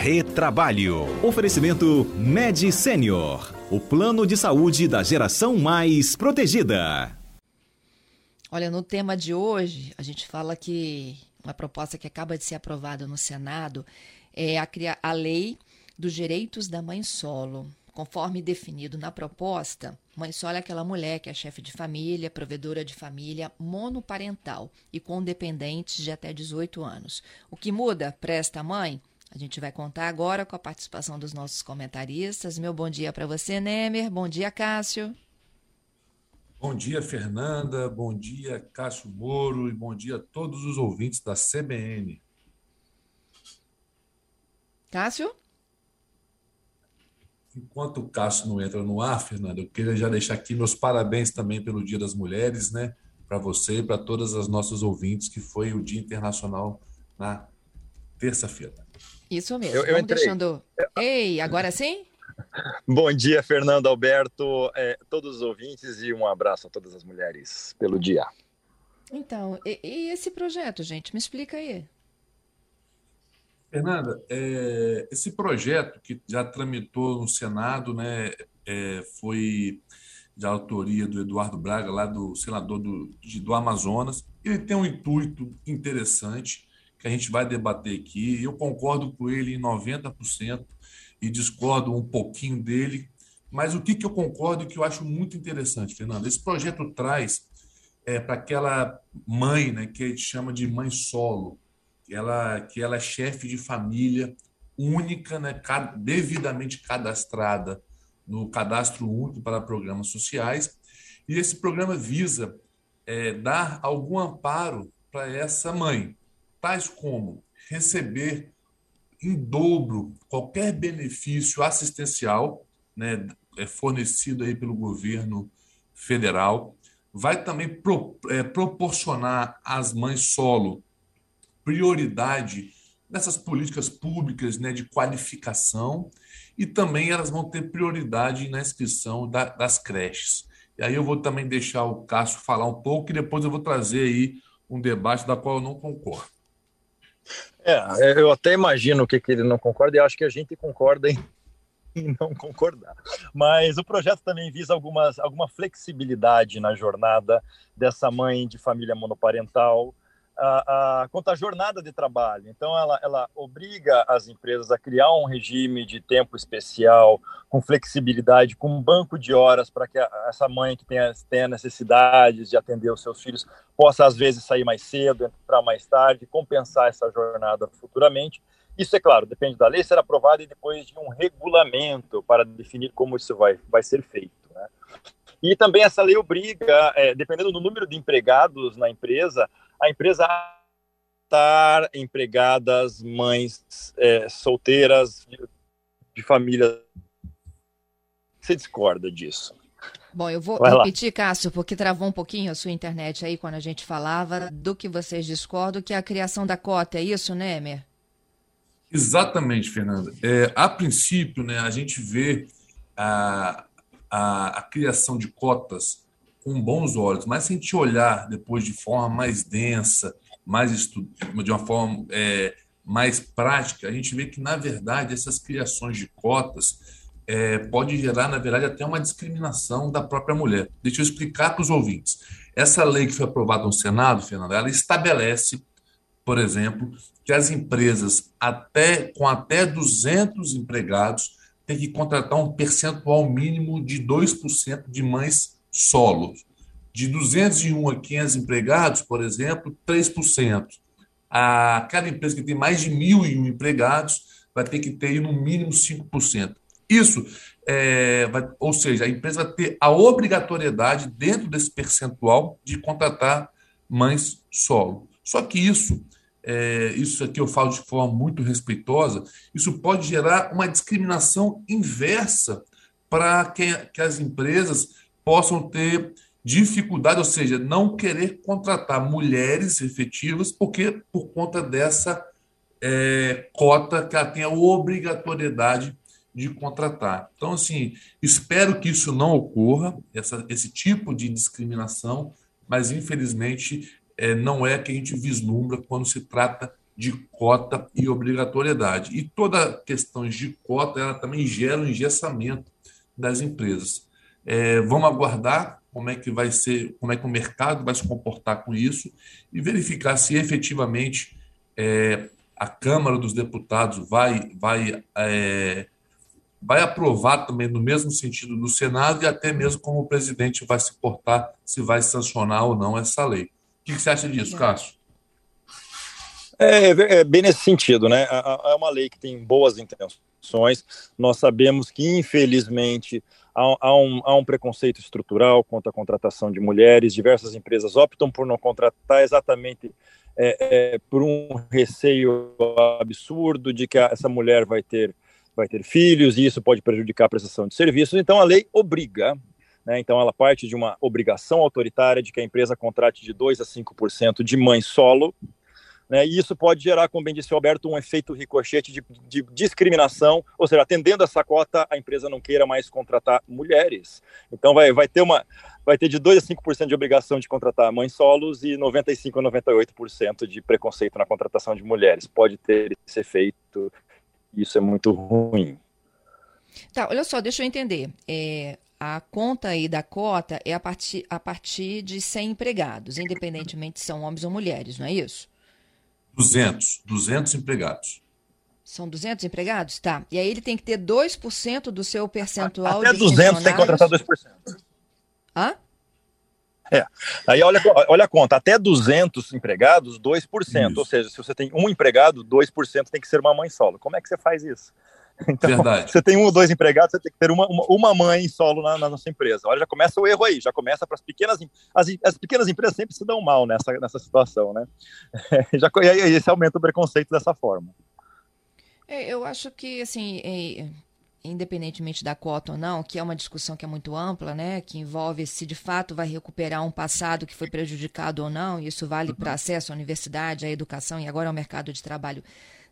Retrabalho. Oferecimento Med Senior. O plano de saúde da geração mais protegida. Olha, no tema de hoje, a gente fala que uma proposta que acaba de ser aprovada no Senado é a, a lei dos direitos da mãe solo. Conforme definido na proposta, mãe solo é aquela mulher que é chefe de família, provedora de família, monoparental e com dependentes de até 18 anos. O que muda para esta mãe? A gente vai contar agora com a participação dos nossos comentaristas. Meu bom dia para você, Nemer. Bom dia, Cássio. Bom dia, Fernanda. Bom dia, Cássio Moro. E bom dia a todos os ouvintes da CBN. Cássio? Enquanto o Cássio não entra no ar, Fernanda, eu queria já deixar aqui meus parabéns também pelo Dia das Mulheres, né? Para você e para todas as nossas ouvintes, que foi o Dia Internacional na terça-feira. Isso mesmo. Eu, eu Vamos entrei. deixando. Ei, agora sim? Bom dia, Fernando Alberto, é, todos os ouvintes e um abraço a todas as mulheres pelo dia. Então, e, e esse projeto, gente? Me explica aí. Fernanda, é, esse projeto que já tramitou no Senado, né, é, foi de autoria do Eduardo Braga, lá do senador do, do Amazonas. Ele tem um intuito interessante que a gente vai debater aqui. Eu concordo com ele em 90% e discordo um pouquinho dele. Mas o que, que eu concordo e que eu acho muito interessante, Fernando? Esse projeto traz é, para aquela mãe, né, que a gente chama de mãe solo, ela, que ela é chefe de família única, né, devidamente cadastrada no cadastro único para programas sociais. E esse programa visa é, dar algum amparo para essa mãe, tais como receber em dobro qualquer benefício assistencial né, é fornecido aí pelo governo federal, vai também pro, é, proporcionar às mães solo prioridade nessas políticas públicas né, de qualificação e também elas vão ter prioridade na inscrição da, das creches. E aí eu vou também deixar o Cássio falar um pouco e depois eu vou trazer aí um debate da qual eu não concordo. É, eu até imagino que, que ele não concorda e acho que a gente concorda em não concordar. Mas o projeto também visa algumas, alguma flexibilidade na jornada dessa mãe de família monoparental, a, a, quanto à jornada de trabalho. Então, ela, ela obriga as empresas a criar um regime de tempo especial, com flexibilidade, com um banco de horas para que a, essa mãe que tenha, tenha necessidades de atender os seus filhos possa, às vezes, sair mais cedo, entrar mais tarde, compensar essa jornada futuramente. Isso, é claro, depende da lei ser aprovada e depois de um regulamento para definir como isso vai, vai ser feito. Né? E também essa lei obriga, é, dependendo do número de empregados na empresa, a empresa estar empregadas mães é, solteiras de, de, família. Você discorda disso? Bom, eu vou Vai repetir, lá. Cássio, porque travou um pouquinho a sua internet aí quando a gente falava do que vocês discordam, que é a criação da cota, é isso, né, Emer? Exatamente, Fernanda. É, a princípio, né, a gente vê a, a, a criação de cotas com bons olhos, mas se a gente olhar depois de forma mais densa, mais estu... de uma forma é, mais prática, a gente vê que, na verdade, essas criações de cotas é, pode gerar, na verdade, até uma discriminação da própria mulher. Deixa eu explicar para os ouvintes. Essa lei que foi aprovada no Senado, Fernando, ela estabelece, por exemplo, que as empresas até com até 200 empregados têm que contratar um percentual mínimo de 2% de mães solos. De 201 a 500 empregados, por exemplo, 3%. A, cada empresa que tem mais de 1.001 empregados vai ter que ter no mínimo 5%. Isso, é, vai, ou seja, a empresa vai ter a obrigatoriedade, dentro desse percentual, de contratar mães solo. Só que isso, é, isso aqui eu falo de forma muito respeitosa, isso pode gerar uma discriminação inversa para que, que as empresas possam ter dificuldade, ou seja, não querer contratar mulheres efetivas porque por conta dessa é, cota que ela tem a obrigatoriedade de contratar. Então, assim, espero que isso não ocorra, essa, esse tipo de discriminação, mas infelizmente é, não é que a gente vislumbra quando se trata de cota e obrigatoriedade. E toda questão de cota, ela também gera um engessamento das empresas. É, vamos aguardar como é que vai ser, como é que o mercado vai se comportar com isso e verificar se efetivamente é, a Câmara dos Deputados vai, vai, é, vai aprovar também no mesmo sentido do Senado e até mesmo como o presidente vai se portar, se vai sancionar ou não essa lei. O que você acha disso, Cássio? É, é, bem nesse sentido, né? É uma lei que tem boas intenções. Nós sabemos que, infelizmente, há, há, um, há um preconceito estrutural contra a contratação de mulheres. Diversas empresas optam por não contratar exatamente é, é, por um receio absurdo de que essa mulher vai ter, vai ter filhos e isso pode prejudicar a prestação de serviços. Então, a lei obriga. Né, então, ela parte de uma obrigação autoritária de que a empresa contrate de 2 a 5% de mãe solo, né, e isso pode gerar, como bem disse o Alberto, um efeito ricochete de, de, discriminação, ou seja, atendendo essa cota, a empresa não queira mais contratar mulheres. Então vai, vai ter uma vai ter de 2 a 5% de obrigação de contratar mães solos e 95 a 98% de preconceito na contratação de mulheres. Pode ter esse efeito, isso é muito ruim. Tá, olha só, deixa eu entender. É, a conta aí da cota é a partir, a partir de 100 empregados, independentemente se são homens ou mulheres, não é isso? 200, 200 empregados. São 200 empregados? Tá. E aí ele tem que ter 2% do seu percentual Até de 200 tem que contratar 2%. Hã? É. Aí olha, olha a conta, até 200 empregados, 2%. Isso. Ou seja, se você tem um empregado, 2% tem que ser uma mãe solo. Como é que você faz isso? Então, Verdade. você tem um ou dois empregados, você tem que ter uma, uma, uma mãe solo na, na, nossa empresa. Olha, já começa o erro aí, já começa para as pequenas as, as pequenas empresas sempre se dão mal nessa, nessa situação, né? já, e aí esse aumenta o preconceito dessa forma. É, eu acho que, assim, é, independentemente da cota ou não, que é uma discussão que é muito ampla, né, que envolve se de fato vai recuperar um passado que foi prejudicado ou não, e isso vale para acesso à universidade, à educação e agora ao mercado de trabalho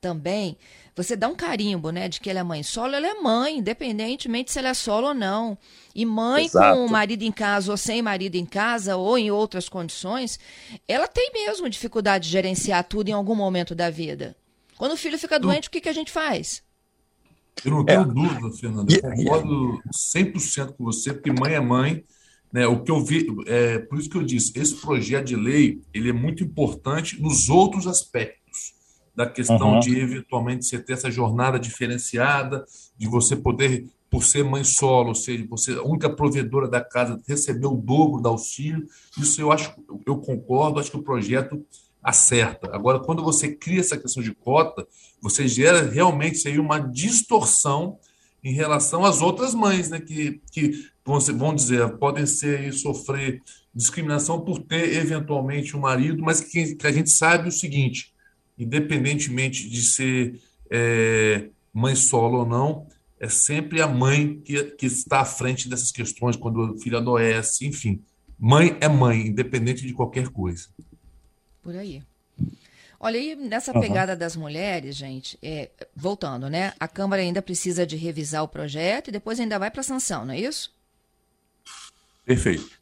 também, você dá um carimbo, né, de que ela é mãe solo, ela é mãe, independentemente se ela é solo ou não. E mãe Exato. com o marido em casa ou sem marido em casa ou em outras condições, ela tem mesmo dificuldade de gerenciar tudo em algum momento da vida. Quando o filho fica doente, o que, que a gente faz? Eu não tenho é. dúvida, Fernando. Eu concordo 100% com você, porque mãe é mãe. Né, o que eu vi, é, por isso que eu disse, esse projeto de lei ele é muito importante nos outros aspectos da questão uhum. de eventualmente você ter essa jornada diferenciada, de você poder, por ser mãe solo, ou seja, você a única provedora da casa, receber o dobro do auxílio. Isso eu acho, eu concordo, acho que o projeto acerta. Agora, quando você cria essa questão de cota, você gera realmente aí uma distorção em relação às outras mães, né, que, que vão, dizer, podem ser sofrer discriminação por ter eventualmente um marido, mas que, que a gente sabe o seguinte, independentemente de ser é, mãe solo ou não, é sempre a mãe que, que está à frente dessas questões quando o filho adoece, enfim. Mãe é mãe, independente de qualquer coisa. Por aí. Olha, aí nessa uhum. pegada das mulheres, gente, é, voltando, né? A Câmara ainda precisa de revisar o projeto e depois ainda vai para sanção, não é isso? Perfeito.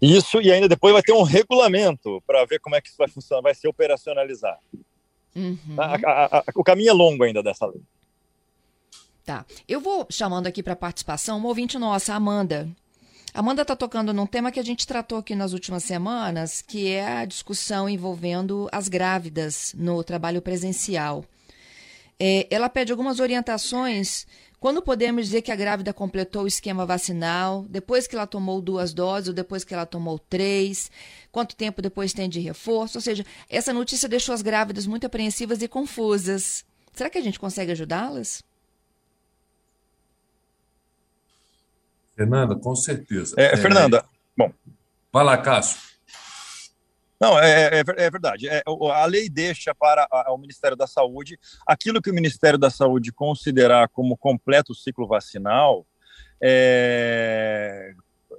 Isso, e ainda depois vai ter um regulamento para ver como é que isso vai funcionar, vai ser operacionalizado. Uhum. A, a, a, o caminho é longo ainda dessa lei. Tá. Eu vou chamando aqui para participação uma ouvinte nossa, Amanda. Amanda está tocando num tema que a gente tratou aqui nas últimas semanas, que é a discussão envolvendo as grávidas no trabalho presencial. É, ela pede algumas orientações quando podemos dizer que a grávida completou o esquema vacinal? Depois que ela tomou duas doses ou depois que ela tomou três? Quanto tempo depois tem de reforço? Ou seja, essa notícia deixou as grávidas muito apreensivas e confusas. Será que a gente consegue ajudá-las? Fernanda, com certeza. É, é, Fernanda, bom. Vai lá, Cássio. Não, é, é, é verdade. É, a lei deixa para o Ministério da Saúde aquilo que o Ministério da Saúde considerar como completo ciclo vacinal, é,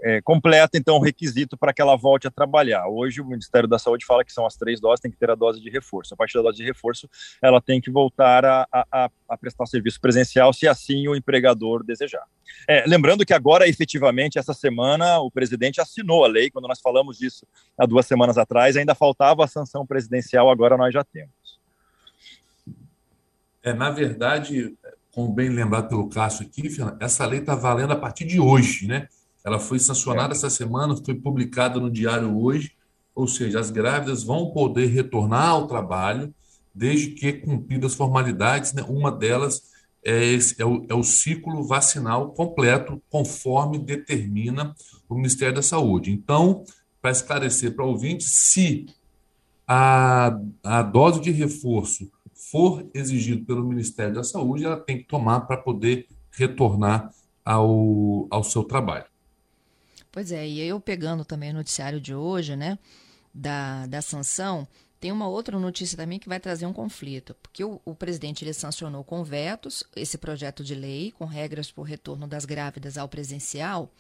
é, completa, então, o requisito para que ela volte a trabalhar. Hoje, o Ministério da Saúde fala que são as três doses, tem que ter a dose de reforço. A partir da dose de reforço, ela tem que voltar a, a, a prestar serviço presencial, se assim o empregador desejar. É, lembrando que agora, efetivamente, essa semana, o presidente assinou a lei, quando nós falamos disso há duas semanas atrás, ainda faltava a sanção presidencial, agora nós já temos. É, na verdade, como bem lembrado pelo Cássio aqui, essa lei está valendo a partir de hoje, né? Ela foi sancionada é. essa semana, foi publicada no Diário hoje, ou seja, as grávidas vão poder retornar ao trabalho desde que cumpridas formalidades, né? uma delas é, esse, é, o, é o ciclo vacinal completo, conforme determina o Ministério da Saúde. Então, para esclarecer para o ouvinte, se a, a dose de reforço for exigido pelo Ministério da Saúde, ela tem que tomar para poder retornar ao, ao seu trabalho. Pois é, e eu pegando também o noticiário de hoje, né, da, da sanção, tem uma outra notícia também que vai trazer um conflito, porque o, o, presidente ele sancionou com vetos esse projeto de lei com regras para o retorno das grávidas ao presencial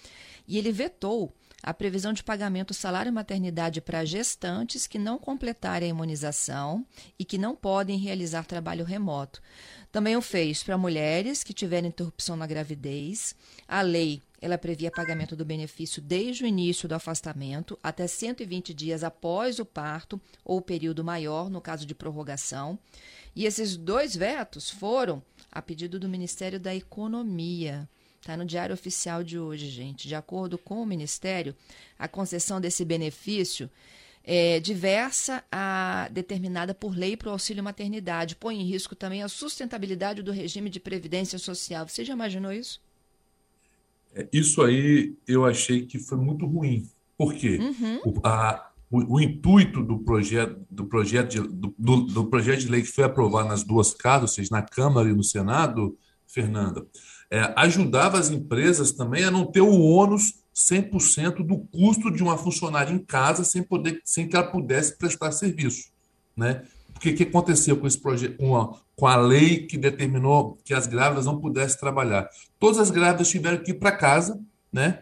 e ele vetou a previsão de pagamento salário maternidade para gestantes que não completarem a imunização e que não podem realizar trabalho remoto. Também o fez para mulheres que tiverem interrupção na gravidez. A lei ela previa pagamento do benefício desde o início do afastamento até 120 dias após o parto ou período maior, no caso de prorrogação. E esses dois vetos foram a pedido do Ministério da Economia. Está no Diário Oficial de hoje, gente. De acordo com o Ministério, a concessão desse benefício é diversa a determinada por lei para o auxílio maternidade. Põe em risco também a sustentabilidade do regime de previdência social. Você já imaginou isso? É, isso aí eu achei que foi muito ruim. Por quê? Uhum. O, a, o, o, intuito do projeto, do, projeto de, do, do, do projeto de lei que foi aprovado nas duas casas, ou seja, na Câmara e no Senado, Fernanda, é, ajudava as empresas também a não ter o ônus 100% do custo de uma funcionária em casa sem, poder, sem que ela pudesse prestar serviço. Né? Porque o que aconteceu com esse projeto, com a, com a lei que determinou que as grávidas não pudessem trabalhar? Todas as grávidas tiveram que ir para casa, né?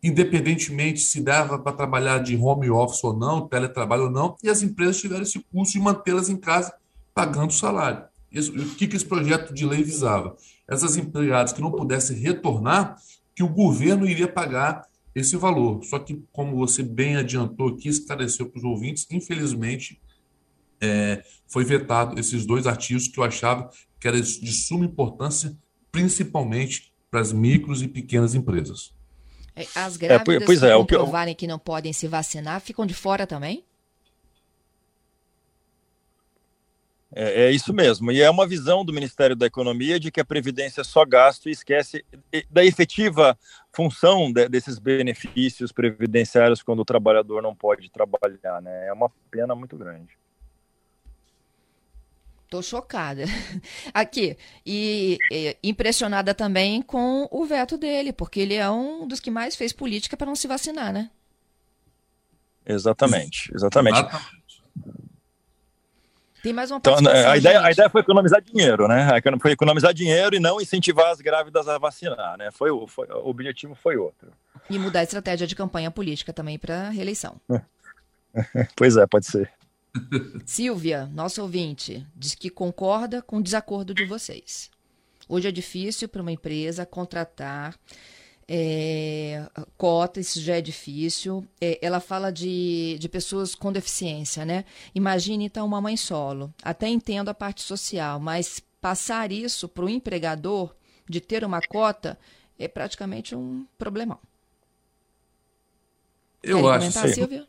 independentemente se dava para trabalhar de home office ou não, teletrabalho ou não, e as empresas tiveram esse custo de mantê-las em casa pagando salário. Isso, o que, que esse projeto de lei visava? essas empregadas que não pudessem retornar, que o governo iria pagar esse valor. Só que, como você bem adiantou aqui, esclareceu para os ouvintes, infelizmente, é, foi vetado esses dois artigos que eu achava que era de suma importância, principalmente para as micros e pequenas empresas. É, as grávidas é, pois é, que comprovarem que não podem se vacinar ficam de fora também? É, é, isso mesmo. E é uma visão do Ministério da Economia de que a Previdência é só gasto e esquece da efetiva função de, desses benefícios previdenciários quando o trabalhador não pode trabalhar. Né? É uma pena muito grande. Tô chocada. Aqui. E, e, impressionada também com o veto dele, porque ele é um dos que mais fez política para não se vacinar, né? Exatamente, exatamente. exatamente. Tem mais uma então, a ideia, a ideia foi economizar dinheiro, né? Foi economizar dinheiro e não incentivar as grávidas a vacinar, né? Foi, foi, o objetivo foi outro. E mudar a estratégia de campanha política também para reeleição. pois é, pode ser. Silvia, nosso ouvinte, diz que concorda com o desacordo de vocês. Hoje é difícil para uma empresa contratar é, cota, isso já é difícil. É, ela fala de, de pessoas com deficiência, né? Imagine então uma mãe solo. Até entendo a parte social, mas passar isso para o empregador de ter uma cota é praticamente um problemão. Eu Quer acho. Comentar, Silvia?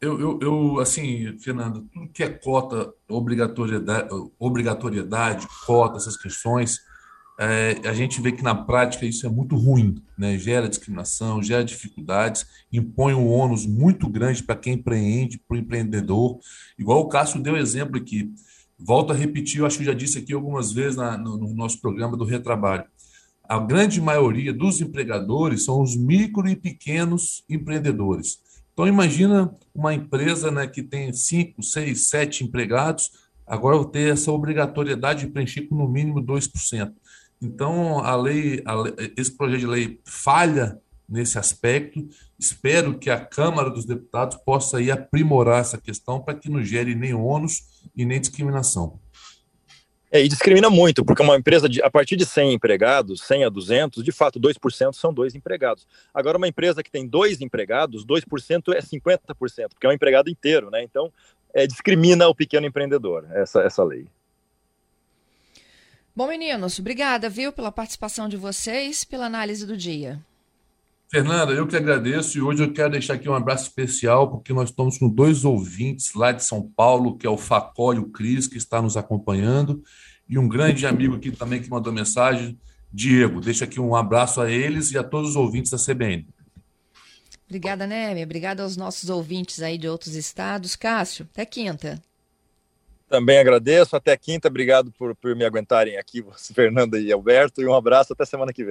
Eu, eu, eu, assim, Fernando, tudo que é cota, obrigatoriedade, obrigatoriedade, cota, essas questões, é, a gente vê que na prática isso é muito ruim, né? gera discriminação, gera dificuldades, impõe um ônus muito grande para quem empreende, para o empreendedor. Igual o Cássio deu exemplo aqui. Volto a repetir, eu acho que já disse aqui algumas vezes na, no, no nosso programa do Retrabalho. A grande maioria dos empregadores são os micro e pequenos empreendedores. Então, imagina uma empresa né, que tem cinco, seis, sete empregados, agora vou ter essa obrigatoriedade de preencher com no mínimo 2%. Então, a lei, a esse projeto de lei falha nesse aspecto. Espero que a Câmara dos Deputados possa aí aprimorar essa questão para que não gere nem ônus e nem discriminação. É, e discrimina muito, porque uma empresa de, a partir de 100 empregados, 100 a 200, de fato, 2% são dois empregados. Agora, uma empresa que tem dois empregados, 2% é 50%, porque é um empregado inteiro, né? Então, é, discrimina o pequeno empreendedor, essa, essa lei. Bom, meninos, obrigada, viu, pela participação de vocês, pela análise do dia. Fernanda, eu que agradeço e hoje eu quero deixar aqui um abraço especial, porque nós estamos com dois ouvintes lá de São Paulo, que é o Facó e o Cris, que está nos acompanhando, e um grande amigo aqui também que mandou mensagem, Diego. Deixa aqui um abraço a eles e a todos os ouvintes da CBN. Obrigada, Neme. Obrigada aos nossos ouvintes aí de outros estados. Cássio, até quinta. Também agradeço. Até quinta. Obrigado por, por me aguentarem aqui, Fernanda e Alberto. E um abraço até semana que vem.